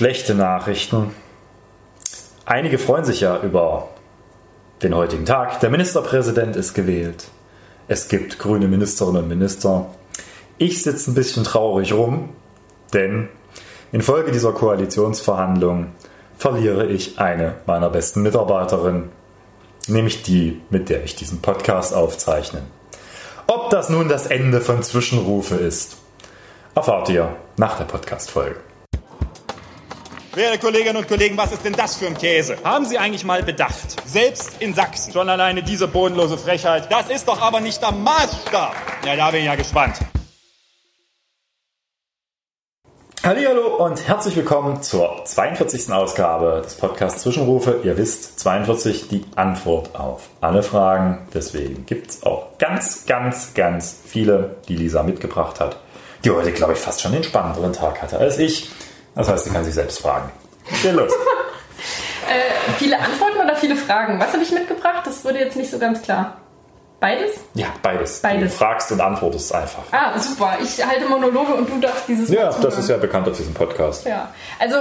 schlechte Nachrichten. Einige freuen sich ja über den heutigen Tag. Der Ministerpräsident ist gewählt. Es gibt grüne Ministerinnen und Minister. Ich sitze ein bisschen traurig rum, denn infolge dieser Koalitionsverhandlungen verliere ich eine meiner besten Mitarbeiterinnen, nämlich die, mit der ich diesen Podcast aufzeichne. Ob das nun das Ende von Zwischenrufe ist, erfahrt ihr nach der Podcast-Folge. Werte Kolleginnen und Kollegen, was ist denn das für ein Käse? Haben Sie eigentlich mal bedacht? Selbst in Sachsen. Schon alleine diese bodenlose Frechheit. Das ist doch aber nicht der Maßstab. Ja, da bin ich ja gespannt. Hallo und herzlich willkommen zur 42. Ausgabe des Podcasts Zwischenrufe. Ihr wisst, 42 die Antwort auf alle Fragen. Deswegen gibt es auch ganz, ganz, ganz viele, die Lisa mitgebracht hat, die heute, glaube ich, fast schon den spannenderen Tag hatte als ich. Das heißt, sie kann sich selbst fragen. Geh los. äh, viele Antworten oder viele Fragen? Was habe ich mitgebracht? Das wurde jetzt nicht so ganz klar. Beides? Ja, beides. Beides. Du fragst und antwortest einfach. Ah, super. Ich halte Monologe und du darfst dieses Ja, das ist ja bekannt auf diesem Podcast. Ja, also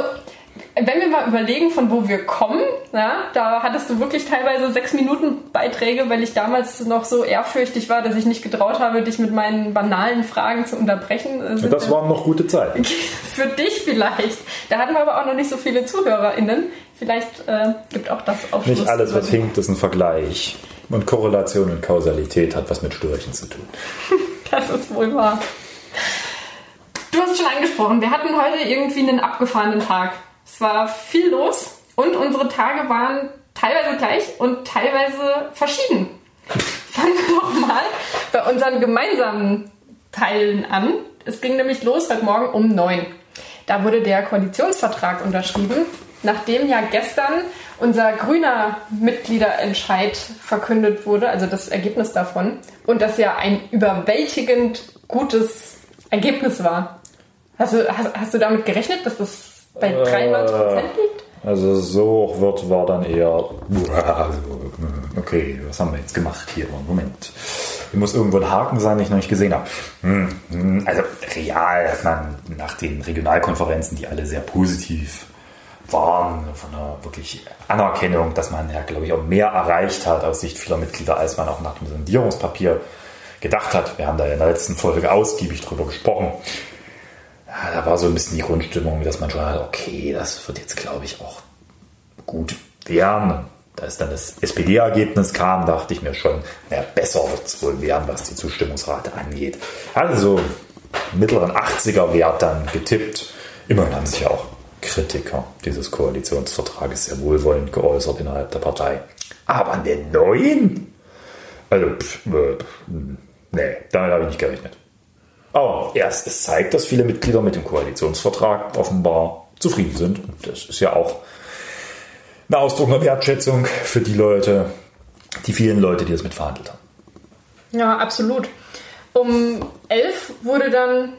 wenn wir mal überlegen, von wo wir kommen, ja, da hattest du wirklich teilweise sechs Minuten Beiträge, weil ich damals noch so ehrfürchtig war, dass ich nicht getraut habe, dich mit meinen banalen Fragen zu unterbrechen. Äh, sind Das waren noch gute Zeiten. für dich vielleicht. Da hatten wir aber auch noch nicht so viele ZuhörerInnen. Vielleicht äh, gibt auch das Aufschluss. Nicht alles, was hinkt, ist ein Vergleich. Und Korrelation und Kausalität hat was mit Störchen zu tun. Das ist wohl wahr. Du hast schon angesprochen, wir hatten heute irgendwie einen abgefahrenen Tag. Es war viel los und unsere Tage waren teilweise gleich und teilweise verschieden. Fangen wir doch mal bei unseren gemeinsamen Teilen an. Es ging nämlich los heute Morgen um neun. Da wurde der Koalitionsvertrag unterschrieben, nachdem ja gestern unser grüner Mitgliederentscheid verkündet wurde, also das Ergebnis davon, und das ja ein überwältigend gutes Ergebnis war. Hast du, hast, hast du damit gerechnet, dass das bei 93 Prozent liegt? Also so hoch wird war dann eher. Okay, was haben wir jetzt gemacht hier? Moment. Hier muss irgendwo ein Haken sein, den ich noch nicht gesehen habe. Hm, hm, Also real hat man nach den Regionalkonferenzen, die alle sehr positiv waren, von einer wirklich Anerkennung, dass man ja, glaube ich, auch mehr erreicht hat aus Sicht vieler Mitglieder, als man auch nach dem Sondierungspapier gedacht hat. Wir haben da in der letzten Folge ausgiebig drüber gesprochen. Ja, da war so ein bisschen die Grundstimmung, dass man schon hat, okay, das wird jetzt, glaube ich, auch gut werden. Da ist dann das SPD-Ergebnis kam, dachte ich mir schon, naja, besser wird es wohl werden, was die Zustimmungsrate angeht. Also so mittleren 80er-Wert dann getippt. Immerhin haben sich ja auch Kritiker dieses Koalitionsvertrages sehr wohlwollend geäußert innerhalb der Partei. Aber an den neuen? Also, pff, äh, pff, nee, damit habe ich nicht gerechnet. Aber erst, es zeigt, dass viele Mitglieder mit dem Koalitionsvertrag offenbar zufrieden sind. Und das ist ja auch ein Ausdruck einer Wertschätzung für die Leute, die vielen Leute, die das mitverhandelt haben. Ja, absolut. Um elf wurde dann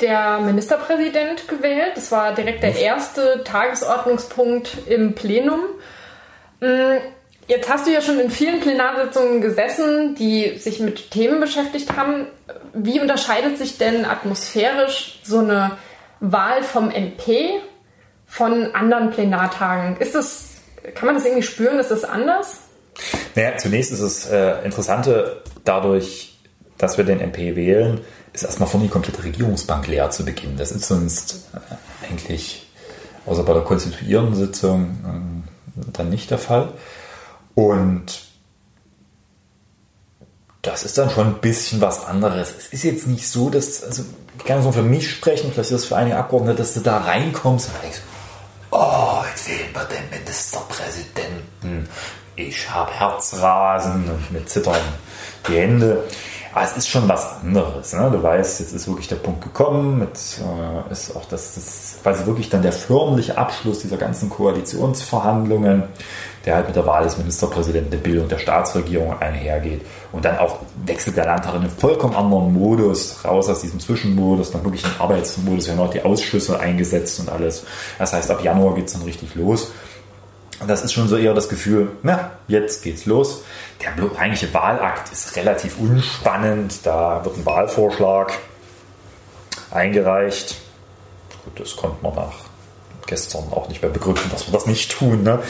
der Ministerpräsident gewählt. Das war direkt der erste Tagesordnungspunkt im Plenum. Mm, Jetzt hast du ja schon in vielen Plenarsitzungen gesessen, die sich mit Themen beschäftigt haben. Wie unterscheidet sich denn atmosphärisch so eine Wahl vom MP von anderen Plenartagen? Ist das, kann man das irgendwie spüren? Ist das anders? Naja, zunächst ist es äh, Interessante dadurch, dass wir den MP wählen, ist erstmal vorne die komplette Regierungsbank leer zu Beginn. Das ist sonst äh, eigentlich, außer bei der konstituierenden Sitzung, äh, dann nicht der Fall. Und das ist dann schon ein bisschen was anderes. Es ist jetzt nicht so, dass, also ich kann so für mich sprechen, vielleicht ist das für einige Abgeordnete, dass du da reinkommst und denkst, oh, jetzt wählen wir den Ministerpräsidenten. Ich habe Herzrasen und mir zittern die Hände. Aber es ist schon was anderes. Ne? Du weißt, jetzt ist wirklich der Punkt gekommen. Mit, äh, ist auch das, das quasi wirklich dann der förmliche Abschluss dieser ganzen Koalitionsverhandlungen, der halt mit der Wahl des Ministerpräsidenten, der Bildung der Staatsregierung einhergeht. Und dann auch wechselt der Landtag in einen vollkommen anderen Modus, raus aus diesem Zwischenmodus, dann wirklich in Arbeitsmodus, wir haben auch die Ausschüsse eingesetzt und alles. Das heißt, ab Januar geht es dann richtig los. Und das ist schon so eher das Gefühl, na, jetzt geht's los. Der eigentliche Wahlakt ist relativ unspannend. Da wird ein Wahlvorschlag eingereicht. Gut, das kommt man nach gestern auch nicht mehr begründen, dass wir das nicht tun. Ne?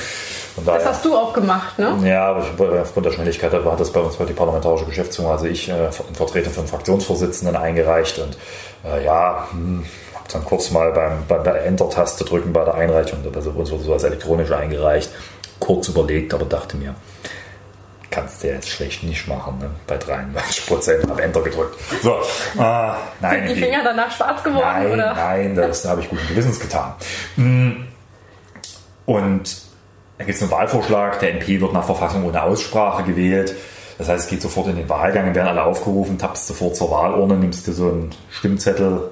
Daher, das hast du auch gemacht, ne? Ja, aber aufgrund der Schnelligkeit hat das bei uns bei die parlamentarische Geschäftsführung, also ich äh, in Vertretung von Fraktionsvorsitzenden eingereicht und äh, ja, hm, habe dann kurz mal beim, bei der Enter-Taste drücken bei der Einreichung, also uns wurde sowas elektronisch eingereicht, kurz überlegt, aber dachte mir, kannst du jetzt schlecht nicht machen, ne? bei 93 Prozent, habe Enter gedrückt. So, äh, nein. Sind die Finger danach schwarz geworden? Nein, oder? nein, das habe ich guten Gewissens getan. Hm. Und da gibt es einen Wahlvorschlag, der MP wird nach Verfassung ohne Aussprache gewählt. Das heißt, es geht sofort in den Wahlgang, werden alle aufgerufen, tappst sofort zur Wahlurne, nimmst dir so einen Stimmzettel,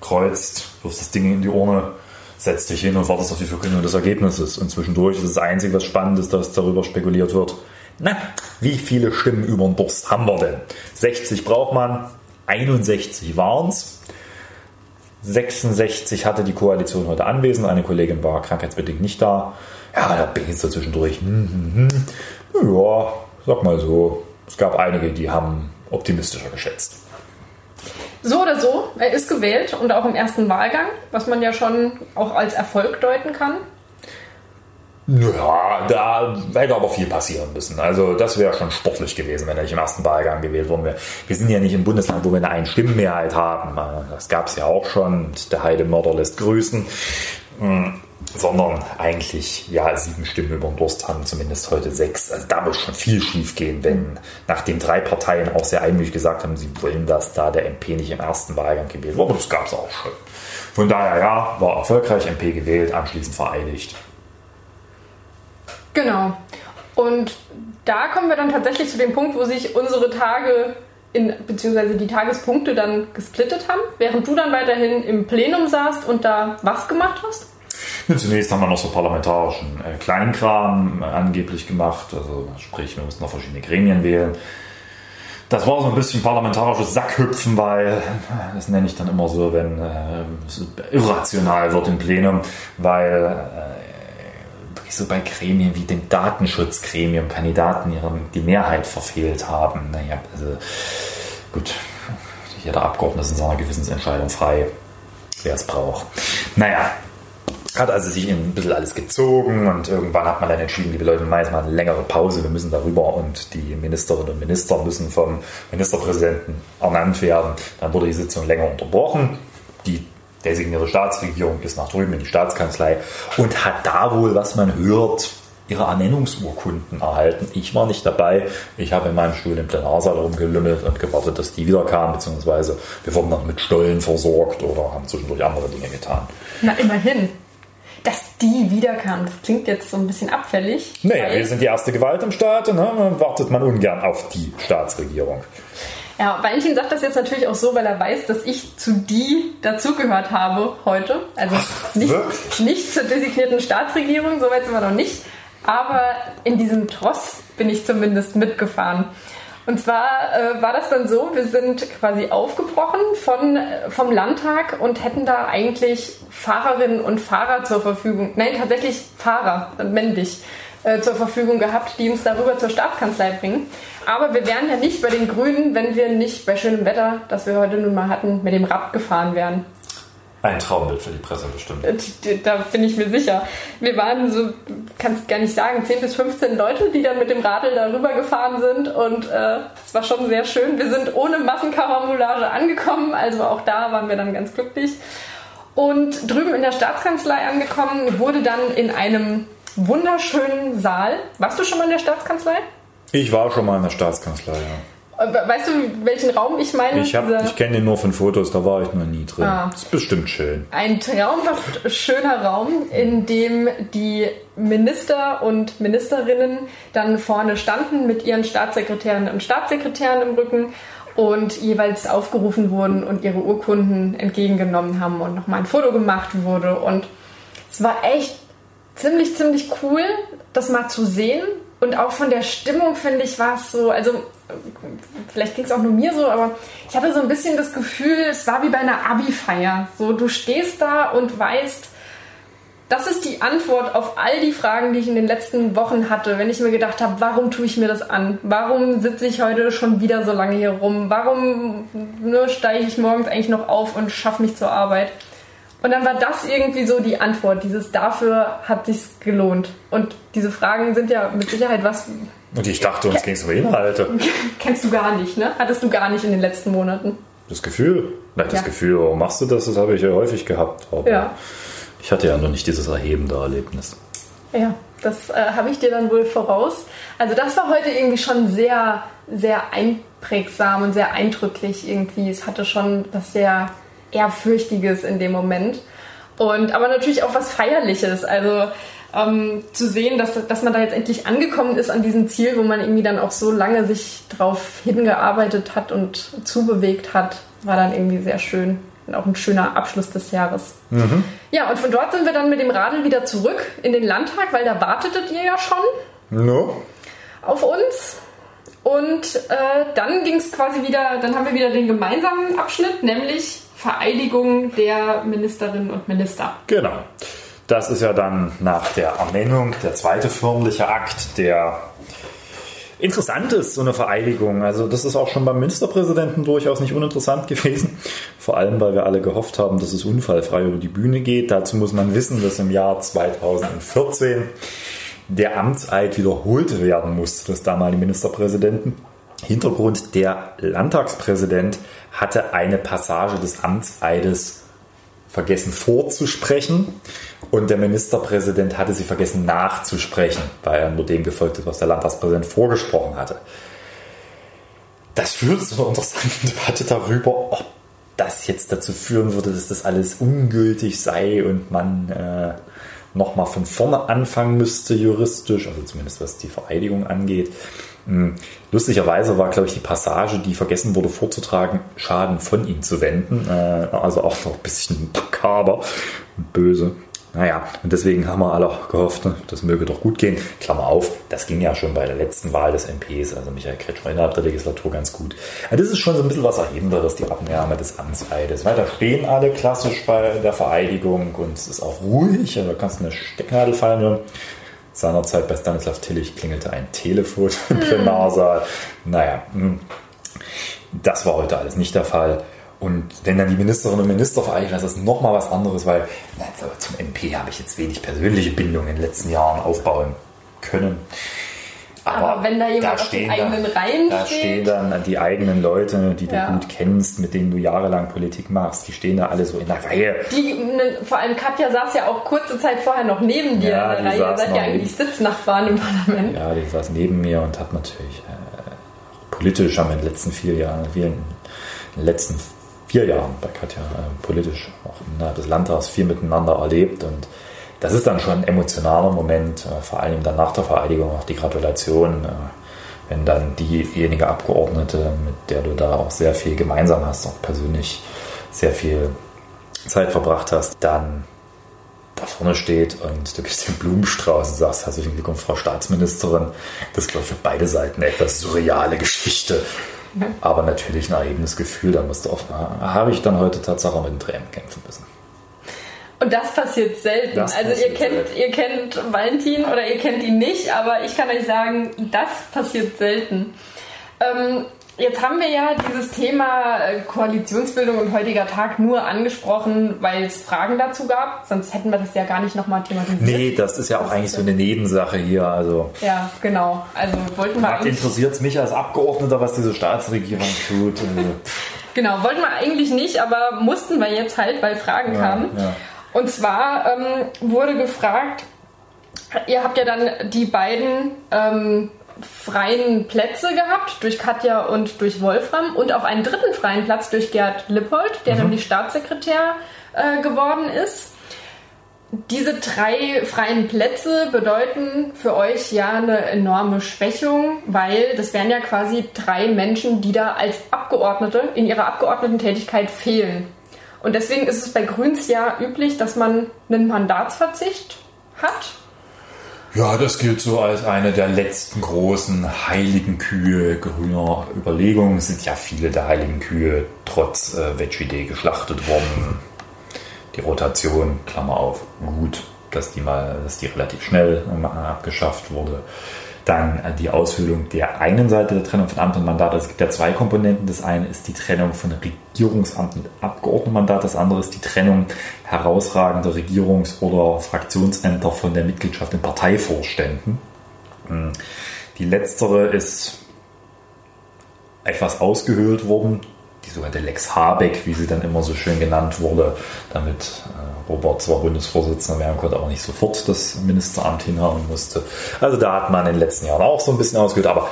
kreuzt, wirfst das Ding in die Urne, setzt dich hin und wartest auf die Verkündung des Ergebnisses. Und zwischendurch ist das Einzige, was spannend ist, dass darüber spekuliert wird. Na, wie viele Stimmen über den Durst haben wir denn? 60 braucht man, 61 waren es. 66 hatte die Koalition heute anwesend, eine Kollegin war krankheitsbedingt nicht da. Ja, da bin ich so zwischendurch. Hm, hm, hm. Ja, sag mal so. Es gab einige, die haben optimistischer geschätzt. So oder so, er ist gewählt und auch im ersten Wahlgang, was man ja schon auch als Erfolg deuten kann. Ja, da hätte aber viel passieren müssen. Also das wäre schon sportlich gewesen, wenn er nicht im ersten Wahlgang gewählt worden wäre. Wir sind ja nicht im Bundesland, wo wir eine Einstimmenmehrheit haben. Das gab es ja auch schon. Der Heidemörder lässt grüßen sondern eigentlich ja sieben Stimmen über den Durst haben, zumindest heute sechs. Also da muss schon viel schief gehen, wenn nachdem drei Parteien auch sehr einmütig gesagt haben, sie wollen, dass da der MP nicht im ersten Wahlgang gewählt wird. Aber das gab es auch schon. Von daher ja, war erfolgreich MP gewählt, anschließend vereidigt. Genau. Und da kommen wir dann tatsächlich zu dem Punkt, wo sich unsere Tage in, beziehungsweise die Tagespunkte dann gesplittet haben, während du dann weiterhin im Plenum saßt und da was gemacht hast? Zunächst haben wir noch so parlamentarischen äh, Kleinkram angeblich gemacht, also sprich, wir mussten noch verschiedene Gremien wählen. Das war so ein bisschen parlamentarisches Sackhüpfen, weil, das nenne ich dann immer so, wenn äh, es irrational wird im Plenum, weil äh, so bei Gremien wie dem Datenschutzgremium Kandidaten ihre, die Mehrheit verfehlt haben. Naja, also gut, jeder Abgeordnete ist in seiner Gewissensentscheidung frei, wer es braucht. Naja, hat also sich ein bisschen alles gezogen und irgendwann hat man dann entschieden, liebe Leute, machen jetzt mal eine längere Pause, wir müssen darüber und die Ministerinnen und Minister müssen vom Ministerpräsidenten ernannt werden. Dann wurde die Sitzung länger unterbrochen. Die designierte Staatsregierung ist nach drüben in die Staatskanzlei und hat da wohl, was man hört, ihre Ernennungsurkunden erhalten. Ich war nicht dabei. Ich habe in meinem Stuhl im Plenarsaal rumgelümmelt und gewartet, dass die wiederkamen, beziehungsweise wir wurden dann mit Stollen versorgt oder haben zwischendurch andere Dinge getan. Na, immerhin dass die wiederkam. Das klingt jetzt so ein bisschen abfällig. Naja, wir sind die erste Gewalt im Staat und ne, wartet man ungern auf die Staatsregierung. Ja, Valentin sagt das jetzt natürlich auch so, weil er weiß, dass ich zu die dazugehört habe heute. Also nicht, nicht zur designierten Staatsregierung, soweit sind wir noch nicht. Aber in diesem Tross bin ich zumindest mitgefahren. Und zwar äh, war das dann so, wir sind quasi aufgebrochen von, vom Landtag und hätten da eigentlich Fahrerinnen und Fahrer zur Verfügung, nein, tatsächlich Fahrer, männlich, äh, zur Verfügung gehabt, die uns darüber zur Staatskanzlei bringen. Aber wir wären ja nicht bei den Grünen, wenn wir nicht bei schönem Wetter, das wir heute nun mal hatten, mit dem Rad gefahren wären. Ein Traumbild für die Presse bestimmt. Äh, da bin ich mir sicher. Wir waren so, kannst gar nicht sagen, 10 bis 15 Leute, die dann mit dem Radl darüber gefahren sind und äh, es war schon sehr schön. Wir sind ohne Massenkarambolage angekommen, also auch da waren wir dann ganz glücklich. Und drüben in der Staatskanzlei angekommen, wurde dann in einem wunderschönen Saal. Warst du schon mal in der Staatskanzlei? Ich war schon mal in der Staatskanzlei, ja. Weißt du, welchen Raum ich meine? Ich, ich kenne den nur von Fotos, da war ich noch nie drin. Ah. Das ist bestimmt schön. Ein traumhaft schöner Raum, in dem die Minister und Ministerinnen dann vorne standen mit ihren Staatssekretärinnen und Staatssekretären im Rücken und jeweils aufgerufen wurden und ihre Urkunden entgegengenommen haben und nochmal ein Foto gemacht wurde. Und es war echt ziemlich, ziemlich cool, das mal zu sehen. Und auch von der Stimmung, finde ich, war es so, also vielleicht ging es auch nur mir so, aber ich hatte so ein bisschen das Gefühl, es war wie bei einer Abi-Feier. So, du stehst da und weißt, das ist die Antwort auf all die Fragen, die ich in den letzten Wochen hatte, wenn ich mir gedacht habe, warum tue ich mir das an? Warum sitze ich heute schon wieder so lange hier rum? Warum nur steige ich morgens eigentlich noch auf und schaffe mich zur Arbeit? Und dann war das irgendwie so die Antwort. Dieses dafür hat sich's gelohnt. Und diese Fragen sind ja mit Sicherheit was. Und ich dachte, uns ging es um Inhalte. Kennst du gar nicht, ne? Hattest du gar nicht in den letzten Monaten. Das Gefühl? Nein, das Ja. Gefühl, warum machst du das? Das habe ich ja häufig gehabt. Aber Ja. ich hatte ja noch nicht dieses erhebende Erlebnis. Ja, das äh, habe ich dir dann wohl voraus. Also das war heute irgendwie schon sehr, sehr einprägsam und sehr eindrücklich irgendwie. Es hatte schon was sehr Ehrfürchtiges in dem Moment. Und aber natürlich auch was Feierliches. Also ähm, zu sehen, dass, dass man da jetzt endlich angekommen ist an diesem Ziel, wo man irgendwie dann auch so lange sich drauf hingearbeitet hat und zubewegt hat, war dann irgendwie sehr schön. Und auch ein schöner Abschluss des Jahres. Ja, und von dort sind wir dann mit dem Radl wieder zurück in den Landtag, weil da wartetet ihr ja schon No? auf uns. Und äh, dann ging es quasi wieder, dann haben wir wieder den gemeinsamen Abschnitt, nämlich Vereidigung der Ministerinnen und Minister. Genau. Das ist ja dann nach der Ernennung der zweite förmliche Akt, der interessant ist, so eine Vereidigung. Also das ist auch schon beim Ministerpräsidenten durchaus nicht uninteressant gewesen. Vor allem, weil wir alle gehofft haben, dass es unfallfrei über die Bühne geht. Dazu muss man wissen, dass im Jahr 2014 der Amtseid wiederholt werden musste des damaligen Ministerpräsidenten. Hintergrund, der Landtagspräsident hatte eine Passage des Amtseides vergessen vorzusprechen und der Ministerpräsident hatte sie vergessen nachzusprechen, weil er nur dem gefolgt ist, was der Landtagspräsident vorgesprochen hatte. Das führt zu einer interessanten Debatte darüber, ob das jetzt dazu führen würde, dass das alles ungültig sei und man äh, nochmal von vorne anfangen müsste juristisch, also zumindest was die Vereidigung angeht. Hm, Lustigerweise war, glaube ich, die Passage, die vergessen wurde vorzutragen, Schaden von ihm zu wenden. Äh, also auch noch ein bisschen makaber und böse. Naja, und deswegen haben wir alle gehofft, ne, das möge doch gut gehen. Klammer auf, das ging ja schon bei der letzten Wahl des MPs, also Michael Kretschmer innerhalb der Legislatur ganz gut. Das ist schon so ein bisschen was Erhebenderes, die Abnahme des Amtseides. Weil da stehen alle klassisch bei der Vereidigung und es ist auch ruhig, also da kannst du eine Stecknadel fallen hören. Seinerzeit bei Stanislav Tillich klingelte ein Telefon im Plenarsaal. Naja, hm. das war heute alles nicht der Fall. Und wenn dann die Ministerinnen und Minister vereidigen, das ist nochmal was anderes, weil also zum MP habe ich jetzt wenig persönliche Bindung in den letzten Jahren aufbauen können. Aber wenn da jemand auf den eigenen Reihen da steht- stehen dann die eigenen Leute, die du Ja. gut kennst, mit denen du jahrelang Politik machst, die stehen da alle so in der Reihe. Die, ne, vor allem Katja saß ja auch kurze Zeit vorher noch neben dir Ja, in der Reihe. Ihr seid ja eigentlich Sitznachbarn im Parlament. Ja, die saß neben mir und hat natürlich äh, politisch haben wir in den letzten vier Jahren, wir in den letzten vier Jahren bei Katja äh, politisch auch innerhalb des Landtags viel miteinander erlebt und das ist dann schon ein emotionaler Moment, äh, vor allem dann nach der Vereidigung auch die Gratulation, äh, wenn dann diejenige Abgeordnete, mit der du da auch sehr viel gemeinsam hast, auch persönlich sehr viel Zeit verbracht hast, dann da vorne steht und du gibst den Blumenstrauß und sagst, herzlichen Glückwunsch, Frau Staatsministerin. Das ist, glaube ich, für beide Seiten eine etwas surreale Geschichte. Aber natürlich ein erhebendes Gefühl. Da musst du oft, habe ich dann heute Tatsache mit den Tränen kämpfen müssen. Und das passiert selten. Das also ihr passiert kennt, selten. ihr kennt Valentin oder ihr kennt ihn nicht, aber ich kann euch sagen, das passiert selten. Ähm, jetzt haben wir ja dieses Thema äh, Koalitionsbildung und heutiger Tag nur angesprochen, weil es Fragen dazu gab. Sonst hätten wir das ja gar nicht nochmal thematisiert. Nee, das ist ja auch eigentlich so eine Nebensache hier. Also Ja, genau. Also wollten wir interessiert es mich als Abgeordneter, was diese Staatsregierung tut. Genau, wollten wir eigentlich nicht, aber mussten wir jetzt halt, weil Fragen kamen. ja. Und zwar ähm, wurde gefragt, ihr habt ja dann die beiden ähm, freien Plätze gehabt, durch Katja und durch Wolfram und auch einen dritten freien Platz durch Gerd Lippold, der nämlich Staatssekretär äh, geworden ist. Diese drei freien Plätze bedeuten für euch ja eine enorme Schwächung, weil das wären ja quasi drei Menschen, die da als Abgeordnete in ihrer Abgeordnetentätigkeit fehlen. Und deswegen ist es bei Grüns ja üblich, dass man einen Mandatsverzicht hat. Ja, das gilt so als eine der letzten großen heiligen Kühe grüner Überlegungen. Es sind ja viele der heiligen Kühe trotz äh, Veggie-Day geschlachtet worden. Die Rotation, Klammer auf, gut, dass die mal, dass die relativ schnell äh, abgeschafft wurde. Dann die Ausfüllung der einen Seite der Trennung von Amt und Mandat. Also es gibt ja zwei Komponenten. Das eine ist die Trennung von Regierungsamt und Abgeordnetenmandat. Das andere ist die Trennung herausragender Regierungs- oder Fraktionsämter von der Mitgliedschaft in Parteivorständen. Hm. Die letztere ist etwas ausgehöhlt worden die sogenannte Lex Habeck, wie sie dann immer so schön genannt wurde, damit äh, Robert zwar Bundesvorsitzender werden konnte, aber nicht sofort das Ministeramt hinhauen musste. Also da hat man in den letzten Jahren auch so ein bisschen ausgehört, aber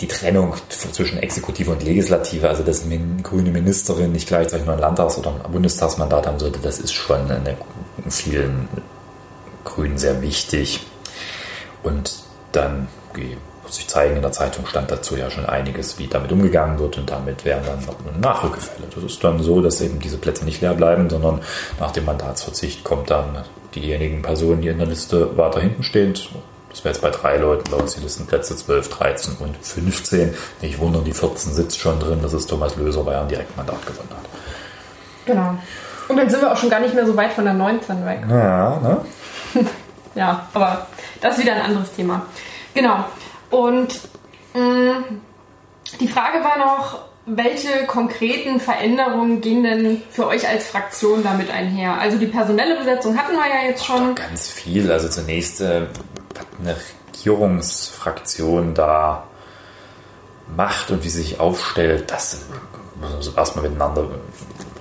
die Trennung zwischen Exekutive und Legislative, also dass eine grüne Ministerin nicht gleichzeitig nur ein Landtags- oder ein Bundestagsmandat haben sollte, das ist schon in vielen Grünen sehr wichtig. Und dann wird sich zeigen, in der Zeitung stand dazu ja schon einiges, wie damit umgegangen wird und damit wären dann Nachrückefälle. Das ist dann so, dass eben diese Plätze nicht leer bleiben, sondern nach dem Mandatsverzicht kommt dann diejenigen Personen, die in der Liste weiter hinten stehen. Das wäre jetzt bei drei Leuten, bei uns die Listenplätze 12, 13 und 15. Nicht wundern, die 14 sitzt schon drin. Das ist Thomas Löser, weil er ein Direktmandat gewonnen hat. Genau. Und dann sind wir auch schon gar nicht mehr so weit von der 19 weg. Ja, ne? ja, aber das ist wieder ein anderes Thema. Genau. Und mh, mm, die Frage war noch, welche konkreten Veränderungen gehen denn für euch als Fraktion damit einher? Also die personelle Besetzung hatten wir ja jetzt schon. Ganz viel. Also zunächst äh, eine Regierungsfraktion da macht und wie sie sich aufstellt, das muss man erstmal miteinander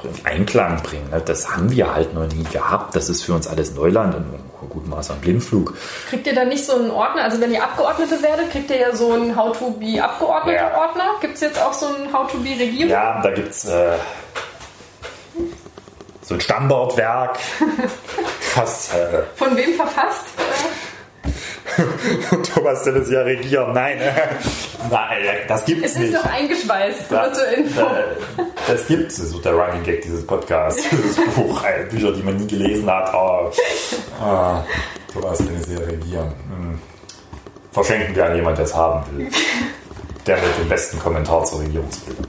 in Einklang bringen. Ne? Das haben wir halt noch nie gehabt. Das ist für uns alles Neuland und ein gutem Maß an Blindflug. Kriegt ihr da nicht so einen Ordner? Also wenn ihr Abgeordnete werdet, kriegt ihr ja so einen How-to-be-Abgeordnete-Ordner. Ja. Gibt es jetzt auch so einen How-to-be-Regierung? Ja, da gibt es äh, so ein Standardwerk. das, äh, Von wem verfasst? Thomas de ja regieren. Nein, nein, das gibt es nicht. Es ist noch eingeschweißt, nur zur Info. Das gibt es, das ist der Running Gag dieses Podcasts, dieses Buch, Bücher, die man nie gelesen hat. Oh, oh, Thomas de ja regieren. Hm. Verschenken wir an jemanden, der es haben will. Der mit dem besten Kommentar zur Regierungsbildung.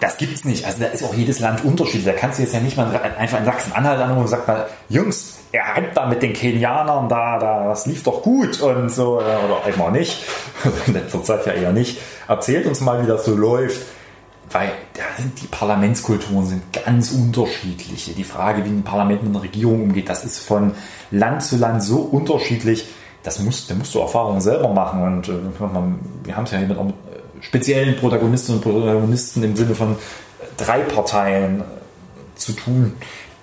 Das gibt es nicht. Also da ist auch jedes Land unterschiedlich. Da kannst du jetzt ja nicht mal einfach in Sachsen-Anhalt anrufen und sagt mal, Jungs, er hat da mit den Kenianern da, da, das lief doch gut und so, oder eben auch nicht, in letzter Zeit ja eher nicht. Erzählt uns mal, wie das so läuft. Weil da sind die Parlamentskulturen sind ganz unterschiedlich. Die Frage, wie ein Parlament mit einer Regierung umgeht, das ist von Land zu Land so unterschiedlich. Das musst, da musst du Erfahrungen selber machen. Und äh, wir haben es ja hier mit, speziellen Protagonistinnen und Protagonisten im Sinne von drei Parteien zu tun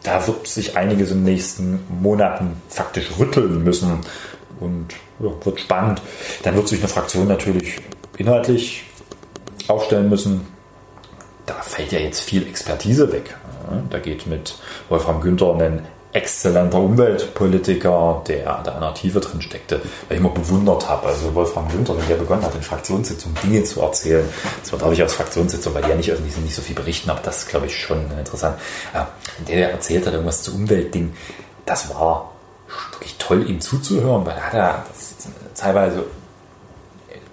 da wird sich einiges in den nächsten Monaten faktisch rütteln müssen und ja, wird spannend. Dann wird sich eine Fraktion natürlich inhaltlich aufstellen müssen. Da fällt ja jetzt viel Expertise weg. Da geht mit Wolfram Günther ein exzellenter Umweltpolitiker, der da in der Tiefe drin steckte, weil ich immer bewundert habe. Also Wolfram Günther, der begonnen hat, in Fraktionssitzungen Dinge zu erzählen. Das war, ich, aus Fraktionssitzungen, weil die ja nicht öffentlich nicht so viel berichten, aber das ist, glaube ich, schon interessant. Der erzählt hat irgendwas zu Umweltdingen. Das war wirklich toll, ihm zuzuhören, weil er hat ja teilweise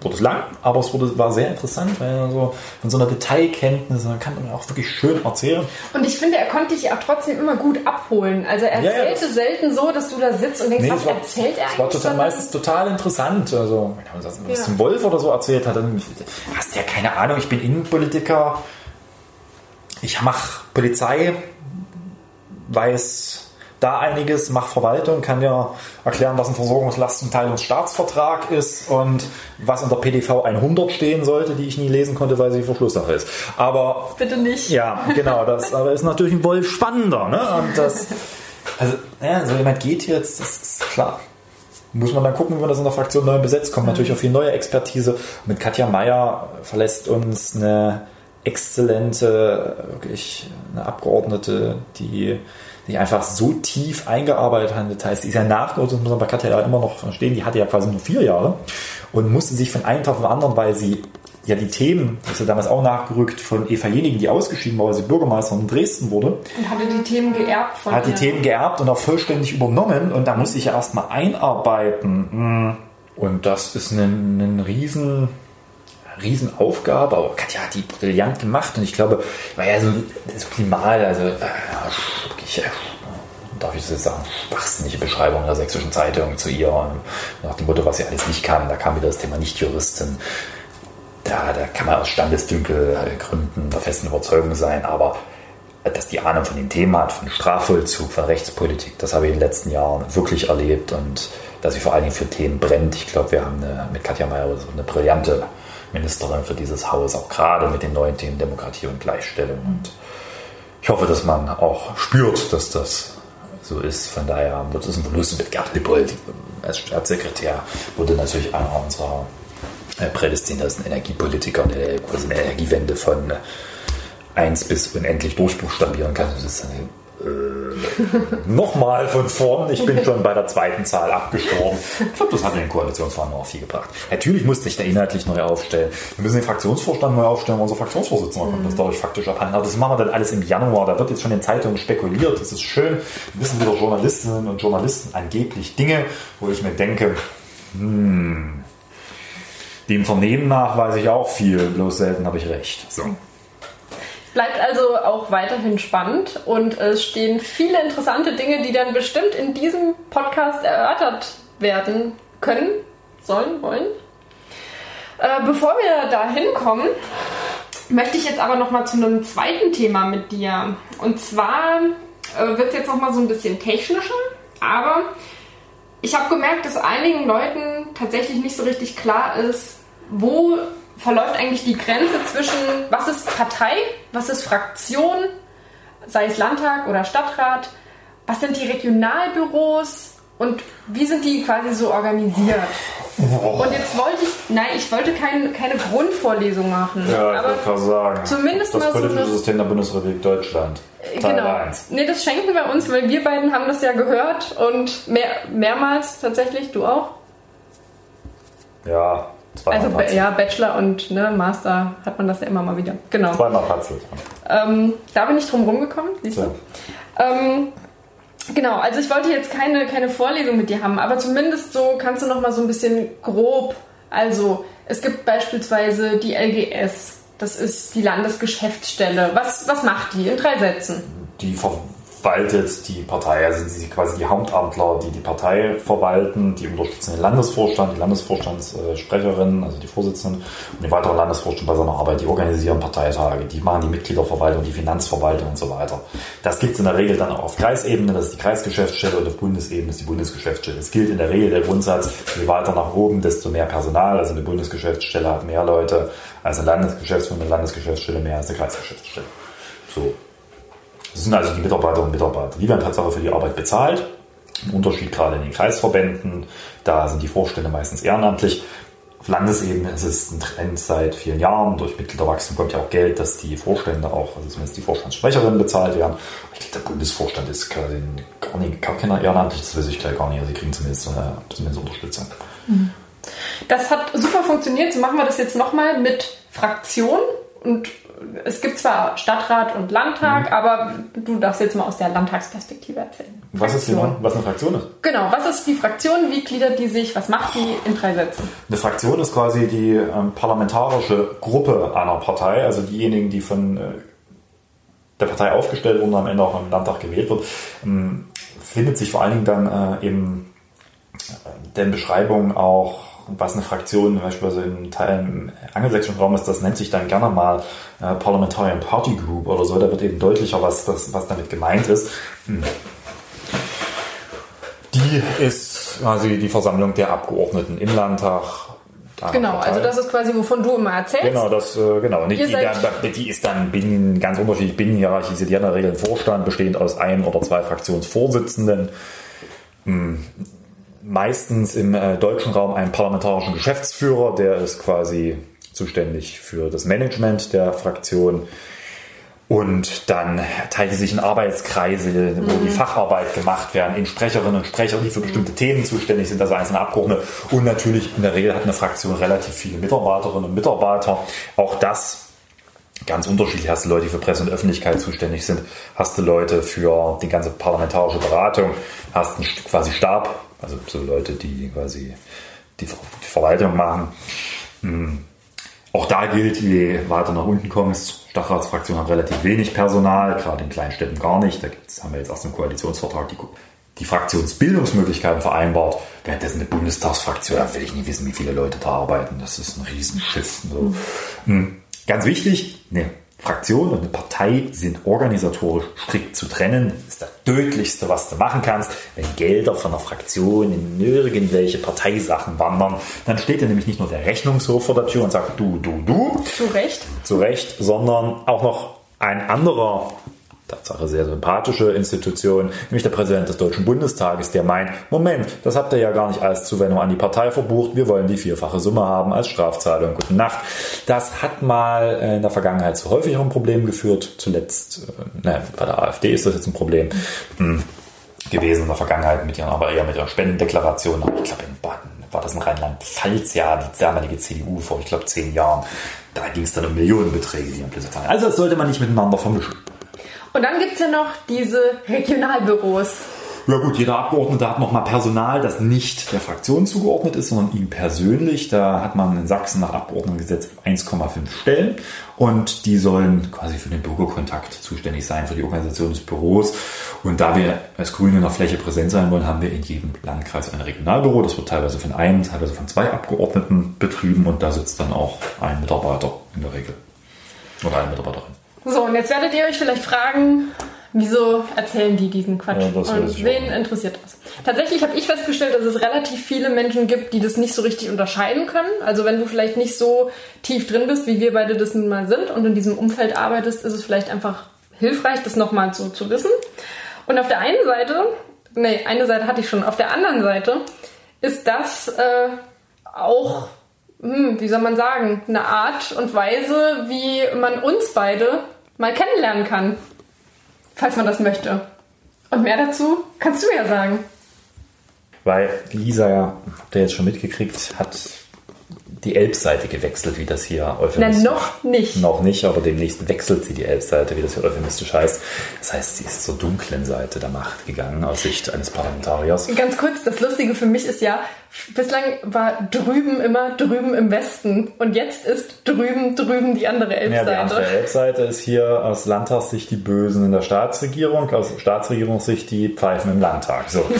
wurde es lang, aber es wurde, war sehr interessant, weil er so von so einer Detailkenntnis, man kann man auch wirklich schön erzählen. Und ich finde, er konnte dich auch trotzdem immer gut abholen. Also er erzählte ja, selten so, dass du da sitzt und denkst, nee, was war, erzählt er eigentlich? Das war total, meistens total interessant. Also, wenn er was ja. zum Wolf oder so erzählt hat, dann hast du ja keine Ahnung, ich bin Innenpolitiker, ich mache Polizei, weiß da einiges, mache Verwaltung, kann ja erklären, was ein Versorgungslastenteilungsstaatsvertrag ist und was in der PDV 100 stehen sollte, die ich nie lesen konnte, weil sie Verschlusssache ist. Aber bitte nicht. Ja, genau, das aber ist natürlich ein Wolf spannender, ne? Und das also ja, so jemand geht jetzt, das ist klar. Muss man dann gucken, wie man das in der Fraktion neu besetzt. Kommt natürlich auch viel neue Expertise. Mit Katja Mayer verlässt uns eine exzellente, wirklich eine Abgeordnete, die sich einfach so tief eingearbeitet hat. Das heißt, sie ist ja man bei Katja ja immer noch verstehen, die hatte ja quasi nur vier Jahre und musste sich von einem Tag auf den anderen, weil sie ja die Themen, das ist ja damals auch nachgerückt von Eva Jenigen, die ausgeschieden war, weil sie Bürgermeisterin in Dresden wurde. Und hatte die Themen geerbt von Hat ihr. die Themen geerbt und auch vollständig übernommen und da musste ich ja erstmal einarbeiten. Hm. Und das ist ein, ein riesen Riesenaufgabe, aber Katja hat die brillant gemacht und ich glaube, war ja so, so klimal, also äh, wirklich, äh, darf ich jetzt sagen, schwachsinnige Beschreibung der sächsischen Zeitung zu ihr, nach dem Motto, was sie alles nicht kann. Da kam wieder das Thema Nicht-Juristin. Da, da kann man aus Standesdünkelgründen der festen Überzeugung sein, aber dass die Ahnung von dem Thema hat, von Strafvollzug, von Rechtspolitik, das habe ich in den letzten Jahren wirklich erlebt und dass sie vor allen Dingen für Themen brennt. Ich glaube, wir haben eine, mit Katja Mayer so eine brillante Ministerin für dieses Haus, auch gerade mit den neuen Themen Demokratie und Gleichstellung. Und ich hoffe, dass man auch spürt, dass das so ist. Von daher wird es ein Verlust mit Gerd Lippold als Staatssekretär wurde natürlich einer unserer äh, prädestinierten Energiepolitiker, der quasi eine Energiewende von 1 bis unendlich durchbuchstabieren kann. Das ist eine äh, nochmal von vorn. Ich bin schon bei der zweiten Zahl abgestorben. Ich glaube, das hat in den Koalitionsverhandlungen auch viel gebracht. Natürlich musste ich da inhaltlich neu aufstellen. Wir müssen den Fraktionsvorstand neu aufstellen, weil unser Fraktionsvorsitzender kommt das dadurch faktisch abhanden. Aber das machen wir dann alles im Januar. Da wird jetzt schon in Zeitungen spekuliert. Das ist schön. Wir wissen wieder Journalistinnen und Journalisten angeblich Dinge, wo ich mir denke, hm, dem Vernehmen nach weiß ich auch viel, bloß selten habe ich recht. So. Bleibt also auch weiterhin spannend und es stehen viele interessante Dinge, die dann bestimmt in diesem Podcast erörtert werden können, sollen, wollen. Äh, bevor wir da hinkommen, möchte ich jetzt aber noch mal zu einem zweiten Thema mit dir. Und zwar äh, wird es jetzt noch mal so ein bisschen technischer, aber ich habe gemerkt, dass einigen Leuten tatsächlich nicht so richtig klar ist, wo verläuft eigentlich die Grenze zwischen, was ist Partei, was ist Fraktion, sei es Landtag oder Stadtrat, was sind die Regionalbüros und wie sind die quasi so organisiert? Oh. Und jetzt wollte ich, nein, ich wollte kein, keine Grundvorlesung machen. Ja, ich wollte gerade sagen. Zumindest das mal politische so eine, System der Bundesrepublik Deutschland. Teil genau. 1. Nee, das schenken wir uns, weil wir beiden haben das ja gehört und mehr, mehrmals tatsächlich, du auch? Ja, Also ja, Bachelor und ne, Master hat man das ja immer mal wieder. Genau. Zweimal Patzel. Ähm, da bin ich drum rumgekommen, siehst du? So. Ähm, genau, also ich wollte jetzt keine, keine Vorlesung mit dir haben, aber zumindest so kannst du noch mal so ein bisschen grob. Also es gibt beispielsweise die LGS, das ist die Landesgeschäftsstelle. Was, was macht die in drei Sätzen? Die verwaltet die Partei, also sind sie quasi die Hauptamtler, die die Partei verwalten, die unterstützen den Landesvorstand, die Landesvorstandssprecherin, also die Vorsitzenden und den weiteren Landesvorstand bei seiner Arbeit, die organisieren Parteitage, die machen die Mitgliederverwaltung, die Finanzverwaltung und so weiter. Das gibt es in der Regel dann auch auf Kreisebene, das ist die Kreisgeschäftsstelle und auf Bundesebene ist die Bundesgeschäftsstelle. Es gilt in der Regel der Grundsatz, je weiter nach oben, desto mehr Personal, also eine Bundesgeschäftsstelle hat mehr Leute als eine Landesgeschäftsführung, eine Landesgeschäftsstelle mehr als eine Kreisgeschäftsstelle. So, das sind also die Mitarbeiterinnen und Mitarbeiter. Die werden tatsächlich für die Arbeit bezahlt. Ein Unterschied gerade in den Kreisverbänden. Da sind die Vorstände meistens ehrenamtlich. Auf Landesebene ist es ein Trend seit vielen Jahren. Durch Mitgliederwachstum kommt ja auch Geld, dass die Vorstände auch, also zumindest die Vorstandssprecherinnen bezahlt werden. Ich glaube, der Bundesvorstand ist quasi gar, nicht, gar keiner ehrenamtlich. Das weiß ich gleich gar nicht. Also die kriegen zumindest, äh, zumindest Unterstützung. Das hat super funktioniert. So machen wir das jetzt nochmal mit Fraktion. Und es gibt zwar Stadtrat und Landtag, aber du darfst jetzt mal aus der Landtagsperspektive erzählen. Was ist die, Fraktion. was eine Fraktion ist? Genau, was ist die Fraktion? Wie gliedert die sich? Was macht die in drei Sätzen? Eine Fraktion ist quasi die ähm, parlamentarische Gruppe einer Partei, also diejenigen, die von äh, der Partei aufgestellt wurden und am Ende auch im Landtag gewählt wird, ähm, findet sich vor allen Dingen dann äh, eben den Beschreibungen auch, was eine Fraktion beispielsweise in Teilen im angelsächsischen Raum ist, das nennt sich dann gerne mal äh, Parliamentarian Party Group oder so, da wird eben deutlicher, was, das, was damit gemeint ist. Hm. Die ist quasi die Versammlung der Abgeordneten im Landtag. Genau, Partei. also das ist quasi, wovon du immer erzählst. Genau, das, äh, genau. Nicht die, dann- die ist dann binnen, ganz unterschiedlich binnenhierarchisiert. Die hat in der Regel einen Vorstand, bestehend aus ein oder zwei Fraktionsvorsitzenden. Hm, Meistens im äh, deutschen Raum einen parlamentarischen Geschäftsführer, der ist quasi zuständig für das Management der Fraktion. Und dann teilt sie sich in Arbeitskreise, wo die Facharbeit gemacht werden, in Sprecherinnen und Sprecher, die für bestimmte Themen zuständig sind, also einzelne Abgeordnete. Und natürlich in der Regel hat eine Fraktion relativ viele Mitarbeiterinnen und Mitarbeiter. Auch das ganz unterschiedlich. Hast du Leute, die für Presse und Öffentlichkeit zuständig sind, hast du Leute für die ganze parlamentarische Beratung, hast einen quasi Stab, also so Leute, die quasi die, die Verwaltung machen. Hm. Auch da gilt, je weiter nach unten kommst, Stadtratsfraktion hat relativ wenig Personal, gerade in kleinen Städten gar nicht. Da haben wir jetzt erst im Koalitionsvertrag die, die Fraktionsbildungsmöglichkeiten vereinbart. Währenddessen eine Bundestagsfraktion, da will ich nicht wissen, wie viele Leute da arbeiten. Das ist ein Riesenschiff. So. Mhm. Ganz wichtig, ne, Fraktion und eine Partei sind organisatorisch strikt zu trennen. Das ist das Tödlichste, was du machen kannst. Wenn Gelder von einer Fraktion in irgendwelche Parteisachen wandern, dann steht dir nämlich nicht nur der Rechnungshof vor der Tür und sagt du, du, du. Zu Recht. Zu Recht, sondern auch noch ein anderer Tatsache sehr sympathische Institution, nämlich der Präsident des Deutschen Bundestages, der meint, Moment, das habt ihr ja gar nicht als Zuwendung an die Partei verbucht, wir wollen die vierfache Summe haben als Strafzahlung. Gute Nacht. Das hat mal in der Vergangenheit zu häufigeren Problemen geführt. Zuletzt, äh, ne, bei der AfD ist das jetzt ein Problem hm, gewesen in der Vergangenheit mit ihren, aber eher mit ihrer Spendendeklaration. Ich glaube, in Baden war das in Rheinland-Pfalz, ja, die damalige CDU vor, ich glaube, zehn Jahren. Da ging es dann um Millionenbeträge, die man plötzlich. Also das sollte man nicht miteinander vermischen. Und dann gibt es ja noch diese Regionalbüros. Ja gut, jeder Abgeordnete hat nochmal Personal, das nicht der Fraktion zugeordnet ist, sondern ihm persönlich. Da hat man in Sachsen nach Abgeordnetengesetz 1,5 Stellen und die sollen quasi für den Bürgerkontakt zuständig sein, für die Organisation des Büros. Und da wir als Grüne in der Fläche präsent sein wollen, haben wir in jedem Landkreis ein Regionalbüro. Das wird teilweise von einem, teilweise von zwei Abgeordneten betrieben und da sitzt dann auch ein Mitarbeiter in der Regel. Oder eine Mitarbeiterin. So, und jetzt werdet ihr euch vielleicht fragen, wieso erzählen die diesen Quatsch? Ja, und wen auch. interessiert das? Tatsächlich habe ich festgestellt, dass es relativ viele Menschen gibt, die das nicht so richtig unterscheiden können. Also wenn du vielleicht nicht so tief drin bist, wie wir beide das nun mal sind und in diesem Umfeld arbeitest, ist es vielleicht einfach hilfreich, das nochmal so zu wissen. Und auf der einen Seite, nee, eine Seite hatte ich schon, auf der anderen Seite ist das äh, auch, hm, wie soll man sagen, eine Art und Weise, wie man uns beide mal kennenlernen kann, falls man das möchte. Und mehr dazu kannst du ja sagen. Weil Lisa habt ihr jetzt schon mitgekriegt, hat die Elbseite gewechselt, wie das hier euphemistisch noch nicht. Noch nicht, aber demnächst wechselt sie die Elbseite, wie das hier euphemistisch heißt. Das heißt, sie ist zur dunklen Seite der Macht gegangen, aus Sicht eines Parlamentariers. Ganz kurz, das Lustige für mich ist ja, bislang war drüben immer drüben im Westen und jetzt ist drüben drüben die andere Ja, Elbseite. die andere Elbseite ist hier aus Landtagssicht die Bösen in der Staatsregierung, aus Staatsregierungssicht die Pfeifen im Landtag. So.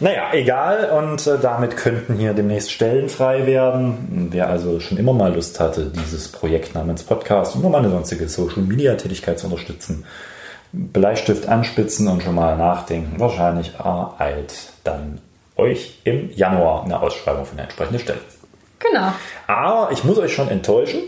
Naja, egal. Und äh, damit könnten hier demnächst Stellen frei werden. Wer also schon immer mal Lust hatte, dieses Projekt namens Podcast und meine sonstige Social Media Tätigkeit zu unterstützen, Bleistift anspitzen und schon mal nachdenken. Wahrscheinlich ereilt dann euch im Januar eine Ausschreibung für eine entsprechende Stelle. Genau. Aber ich muss euch schon enttäuschen.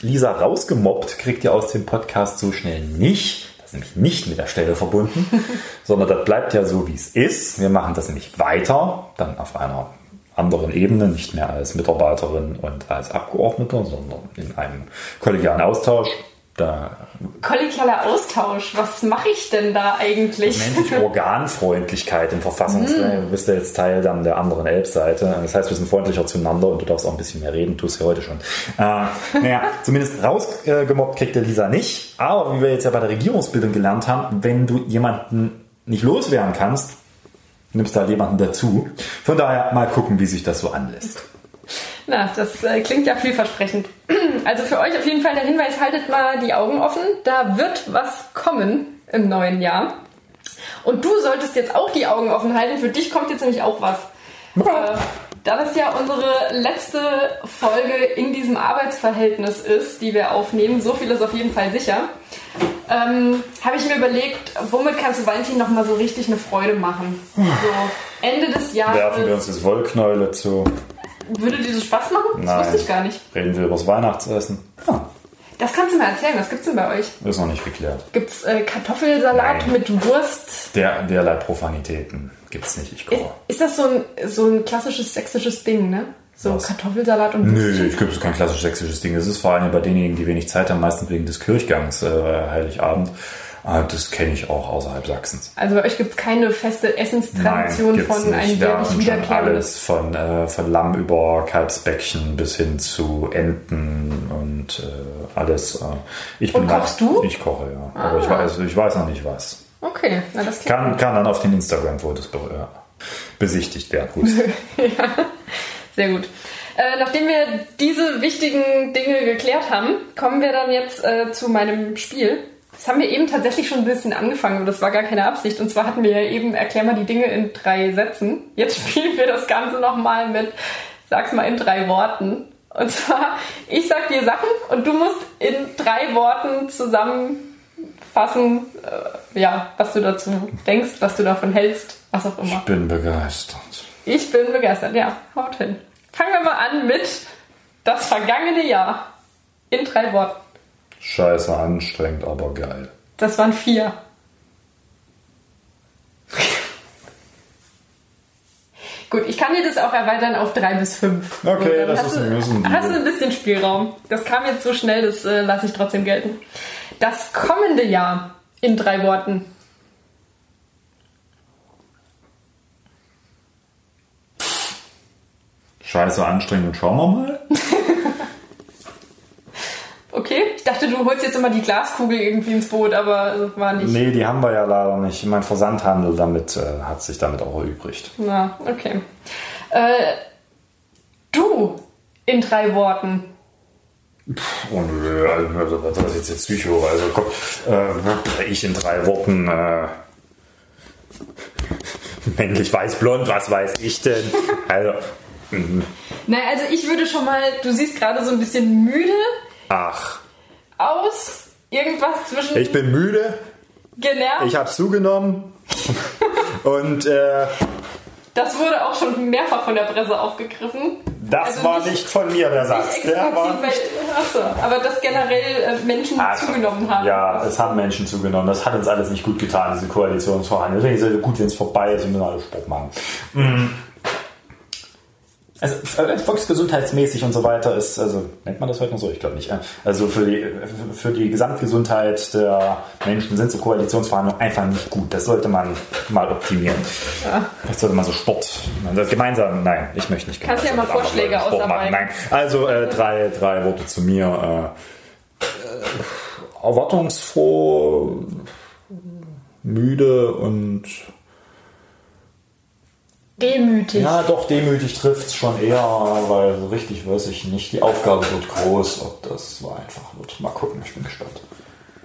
Lisa rausgemobbt kriegt ihr aus dem Podcast so schnell nicht. Ist nämlich nicht mit der Stelle verbunden, sondern das bleibt ja so, wie es ist. Wir machen das nämlich weiter, dann auf einer anderen Ebene, nicht mehr als Mitarbeiterin und als Abgeordneter, sondern in einem kollegialen Austausch. Da Kollegialer Austausch, was mache ich denn da eigentlich? nennt sich Organfreundlichkeit im Verfassungsrecht. Du bist ja jetzt Teil dann der anderen Elbseite. Das heißt, wir sind freundlicher zueinander und du darfst auch ein bisschen mehr reden, tust ja heute schon. Äh, naja, zumindest rausgemobbt kriegt der Lisa nicht. Aber wie wir jetzt ja bei der Regierungsbildung gelernt haben, wenn du jemanden nicht loswerden kannst, nimmst du halt jemanden dazu. Von daher mal gucken, wie sich das so anlässt. Na, das äh, klingt ja vielversprechend. Also für euch auf jeden Fall der Hinweis, haltet mal die Augen offen. Da wird was kommen im neuen Jahr. Und du solltest jetzt auch die Augen offen halten. Für dich kommt jetzt nämlich auch was. Äh, da das ja unsere letzte Folge in diesem Arbeitsverhältnis ist, die wir aufnehmen, so viel ist auf jeden Fall sicher, ähm, habe ich mir überlegt, womit kannst du Valentin noch mal so richtig eine Freude machen? So Ende des Jahres. Werfen wir uns das Wollknäule zu. Würde dir das Spaß machen? Das Nein. wusste ich gar nicht. Reden wir über das Weihnachtsessen. Ah, Das kannst du mir erzählen. Was gibt's denn bei euch? ist noch nicht geklärt. Gibt's äh, Kartoffelsalat Nein. mit Wurst? Der, derlei Profanitäten gibt's nicht. Ich koche. Ist das so ein, so ein klassisches sächsisches Ding, ne? So Was? Kartoffelsalat und Nö, ich glaube, es ist kein klassisch sächsisches Ding. Es ist vor allem bei denjenigen, die wenig Zeit haben, meistens wegen des Kirchgangs äh, Heiligabend. Ah, Das kenne ich auch außerhalb Sachsens. Also bei euch gibt's keine feste Essenstradition gibt's von einem jährlich schon wiederkehrendes. alles von, äh, von Lamm über Kalbsbäckchen bis hin zu Enten und äh, alles. Äh, ich Und bin kochst du? Ich koche, ja. Aber ich Ah. weiß, ich weiß noch nicht was. Okay, na das Kann, kann dann auf den Instagram-Fotos be ja, besichtigt werden. Gut. Sehr gut. Äh, nachdem wir diese wichtigen Dinge geklärt haben, kommen wir dann jetzt äh, zu meinem Spiel. Das haben wir eben tatsächlich schon ein bisschen angefangen und das war gar keine Absicht. Und zwar hatten wir ja eben, erklär mal die Dinge in drei Sätzen. Jetzt spielen wir das Ganze nochmal mit, sag's mal in drei Worten. Und zwar, ich sag dir Sachen und du musst in drei Worten zusammenfassen, äh, ja, was du dazu denkst, was du davon hältst, was auch immer. Ich bin begeistert. Ich bin begeistert, ja, haut hin. Fangen wir mal an mit das vergangene Jahr. In drei Worten. Scheiße anstrengend, aber geil. Das waren vier. Gut, ich kann dir das auch erweitern auf drei bis fünf. Okay, das ist ein bisschen- Hast du ein bisschen Spielraum. Das kam jetzt so schnell, das äh, lasse ich trotzdem gelten. Das kommende Jahr in drei Worten. Scheiße anstrengend schauen wir mal. Okay, ich dachte, du holst jetzt immer die Glaskugel irgendwie ins Boot, aber das war nicht. Nee, die haben wir ja leider nicht. Mein Versandhandel damit äh, hat sich damit auch erübrigt. Na, okay. Äh, du in drei Worten. Oh nö, also das ist jetzt, jetzt Psycho. Also komm, äh, ich in drei Worten. Äh, männlich weiß blond, was weiß ich denn? Also, mm, Naja, also ich würde schon mal, du siehst gerade so ein bisschen müde ach, aus. Irgendwas zwischen ich bin müde, genervt. ich habe zugenommen und äh, das wurde auch schon mehrfach von der Presse aufgegriffen. das Also war nicht- nicht von mir der Satz. Nicht Der war bei, achso, aber dass generell äh, Menschen Ah, zugenommen haben. Ja, es haben Menschen zugenommen. Das hat uns alles nicht gut getan, diese Koalitionsverhandlungen. Deswegen ist es gut, wenn es vorbei ist und wir alle Sport machen. Mhm. Also volksgesundheitsmäßig und so weiter ist, also nennt man das heute noch so? Ich glaube nicht. Also für die, für die Gesamtgesundheit der Menschen sind so Koalitionsverhandlungen einfach nicht gut. Das sollte man mal optimieren. Das sollte man so Sport, also gemeinsam, nein, ich möchte nicht Kannst ja gemeinsam mal Vorschläge ausarbeiten. Nein. Also äh, drei, drei Worte zu mir. Äh, äh, erwartungsfroh, müde und Demütig. ja, doch demütig trifft es schon eher, weil so richtig weiß ich nicht. Die Aufgabe wird groß, ob das so einfach wird. Mal gucken, ich bin gespannt.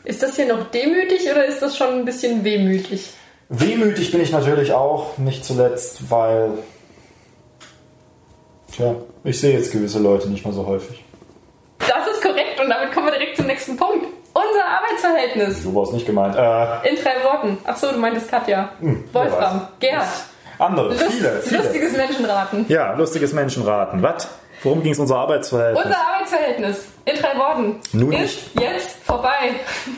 Ist das hier noch demütig oder ist das schon ein bisschen wehmütig? Wehmütig bin ich natürlich auch, nicht zuletzt, weil tja, ich sehe jetzt gewisse Leute nicht mehr so häufig. Das ist korrekt und damit kommen wir direkt zum nächsten Punkt. Unser Arbeitsverhältnis. So war es nicht gemeint. Äh, In drei Worten. Ach so, du meintest Katja. wer Wolfram. Gerd. Andere, Lust, viele, viele. Lustiges Menschenraten. Ja, lustiges Menschenraten. Was? Worum ging es unser Arbeitsverhältnis? Unser Arbeitsverhältnis in drei Worten Nun ist jetzt vorbei.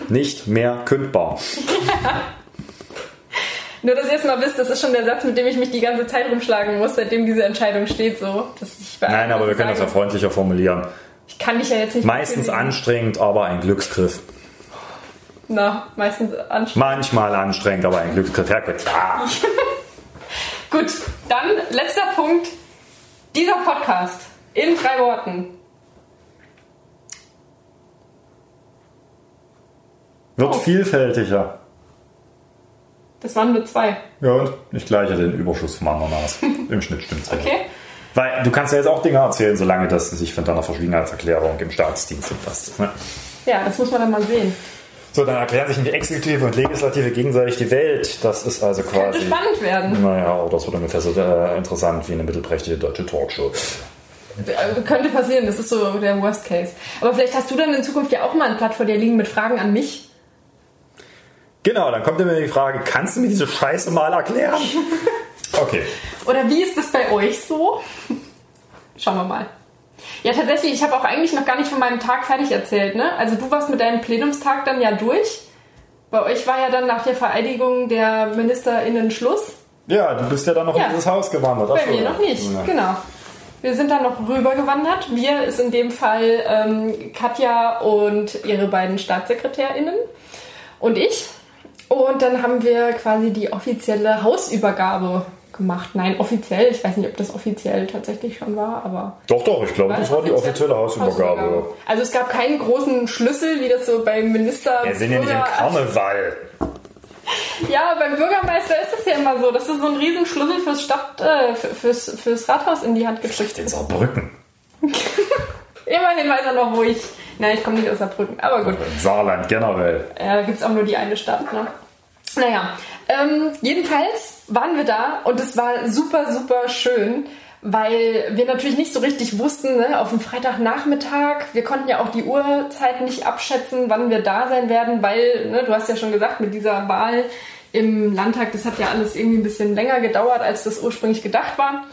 Nicht mehr kündbar. Nur, dass ihr es mal wisst, das ist schon der Satz, mit dem ich mich die ganze Zeit rumschlagen muss, seitdem diese Entscheidung steht. So, Nein, aber wir können das ja freundlicher formulieren. Ich kann dich ja jetzt nicht. Meistens anstrengend, aber ein Glücksgriff. Na, meistens anstrengend. Manchmal anstrengend, aber ein Glücksgriff. Ja, gut. Ah. Gut, dann letzter Punkt. Dieser Podcast in drei Worten. Wird Oh. vielfältiger. Das waren nur zwei. Ja, und ich gleiche den Überschuss vom Ananas. Im Schnitt stimmt's. also. Okay? Weil du kannst ja jetzt auch Dinge erzählen, solange das sich von deiner Verschwiegenheitserklärung im Staatsdienst umfasst. Ne? Ja, das muss man dann mal sehen. So, dann erklären sich die Exekutive und Legislative gegenseitig die Welt. Das ist also Könnte quasi. spannend werden. Naja, oder das wird ungefähr so äh, interessant wie eine mittelprächtige deutsche Talkshow. Äh, Könnte passieren, das ist so der Worst Case. Aber vielleicht hast du dann in Zukunft ja auch mal ein Blatt vor dir liegen mit Fragen an mich. Genau, dann kommt immer die Frage, kannst du mir diese Scheiße mal erklären? Okay. Oder wie ist das bei euch so? Schauen wir mal. Ja, tatsächlich, ich habe auch eigentlich noch gar nicht von meinem Tag fertig erzählt. Ne? Also du warst mit deinem Plenumstag dann ja durch. Bei euch war ja dann nach der Vereidigung der MinisterInnen Schluss. Ja, du bist ja dann noch Ja. in dieses Haus gewandert. Bei Ach mir noch nicht, Ja. genau. Wir sind dann noch rübergewandert. Wir ist in dem Fall ähm, Katja und ihre beiden StaatssekretärInnen und ich. Und dann haben wir quasi die offizielle Hausübergabe gemacht. Nein, offiziell. Ich weiß nicht, ob das offiziell tatsächlich schon war, aber. Doch, doch, ich glaube, das war die offizielle Hausübergabe. Also es gab keinen großen Schlüssel, wie das so beim Minister. Wir sind ja nicht im Karneval. Ja, beim Bürgermeister ist es ja immer so. Das ist so ein riesen Schlüssel fürs Stadt, äh, für- fürs, fürs Rathaus in die Hand gedrückt. Den Saarbrücken. Immerhin weiß er noch, wo ich. Nein, ich komme nicht aus Saarbrücken, aber gut. Saarland generell. Ja, da gibt es auch nur die eine Stadt, ne? Naja, ähm, jedenfalls waren wir da und es war super, super schön, weil wir natürlich nicht so richtig wussten, ne, auf dem Freitagnachmittag, wir konnten ja auch die Uhrzeit nicht abschätzen, wann wir da sein werden, weil, ne, du hast ja schon gesagt, mit dieser Wahl im Landtag, das hat ja alles irgendwie ein bisschen länger gedauert, als das ursprünglich gedacht war.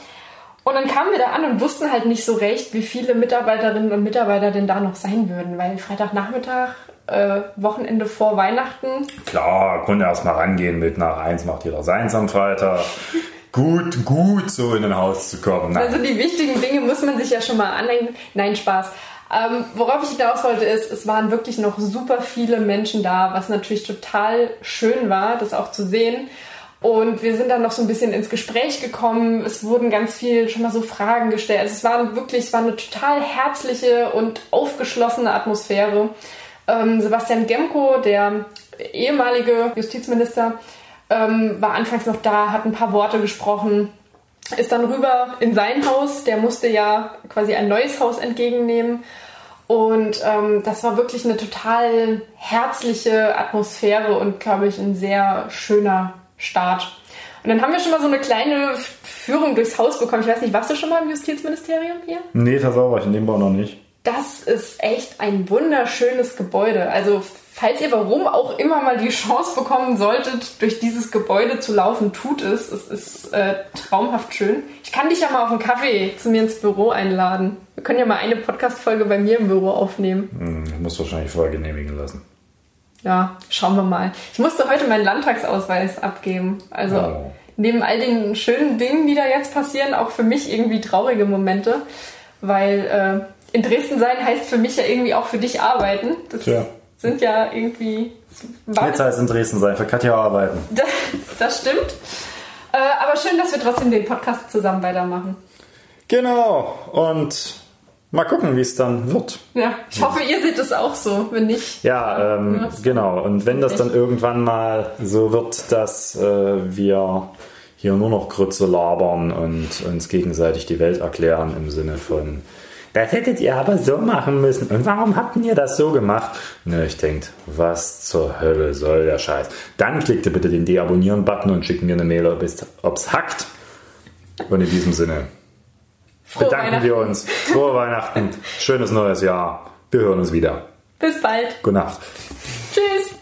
Und dann kamen wir da an und wussten halt nicht so recht, wie viele Mitarbeiterinnen und Mitarbeiter denn da noch sein würden, weil Freitagnachmittag, äh, Wochenende vor Weihnachten. Klar, konnte erst mal rangehen mit nach eins macht jeder seins am Freitag. gut, gut, so in ein Haus zu kommen. Nein. Also die wichtigen Dinge muss man sich ja schon mal anhängen. Nein, Spaß. Ähm, worauf ich hinaus wollte, ist, es waren wirklich noch super viele Menschen da, was natürlich total schön war, das auch zu sehen. Und wir sind dann noch so ein bisschen ins Gespräch gekommen. Es wurden ganz viel schon mal so Fragen gestellt. Also es war wirklich, es war eine total herzliche und aufgeschlossene Atmosphäre. Ähm, Sebastian Gemko, der ehemalige Justizminister, ähm, war anfangs noch da, hat ein paar Worte gesprochen, ist dann rüber in sein Haus. Der musste ja quasi ein neues Haus entgegennehmen. Und ähm, das war wirklich eine total herzliche Atmosphäre und, glaube ich, ein sehr schöner Start. Und dann haben wir schon mal so eine kleine Führung durchs Haus bekommen. Ich weiß nicht, warst du schon mal im Justizministerium hier? Nee, das war ich in dem Bau noch nicht. Das ist echt ein wunderschönes Gebäude. Also, falls ihr warum auch immer mal die Chance bekommen solltet, durch dieses Gebäude zu laufen, tut es. Es ist äh, traumhaft schön. Ich kann dich ja mal auf einen Kaffee zu mir ins Büro einladen. Wir können ja mal eine Podcast-Folge bei mir im Büro aufnehmen. Hm, ich muss wahrscheinlich vorher genehmigen lassen. Ja, schauen wir mal. Ich musste heute meinen Landtagsausweis abgeben. Also oh. neben all den schönen Dingen, die da jetzt passieren, auch für mich irgendwie traurige Momente, weil äh, in Dresden sein heißt für mich ja irgendwie auch für dich arbeiten. Das Tja. sind ja irgendwie. Jetzt heißt in Dresden sein, für Katja arbeiten. Das, das stimmt. Äh, aber schön, dass wir trotzdem den Podcast zusammen weitermachen. Genau. Und Mal gucken, wie es dann wird. Ja, ich hoffe, ihr seht es auch so, wenn nicht. Ja, ähm, genau. Und wenn das dann irgendwann mal so wird, dass äh, wir hier nur noch Grütze labern und uns gegenseitig die Welt erklären im Sinne von, das hättet ihr aber so machen müssen. Und warum habt ihr das so gemacht? Ne, ich denke, was zur Hölle soll der Scheiß? Dann klickt ihr bitte den Deabonnieren-Button und schickt mir eine Mail, ob es hackt. Und in diesem Sinne bedanken wir uns. Frohe Weihnachten, schönes neues Jahr. Wir hören uns wieder. Bis bald. Gute Nacht. Tschüss.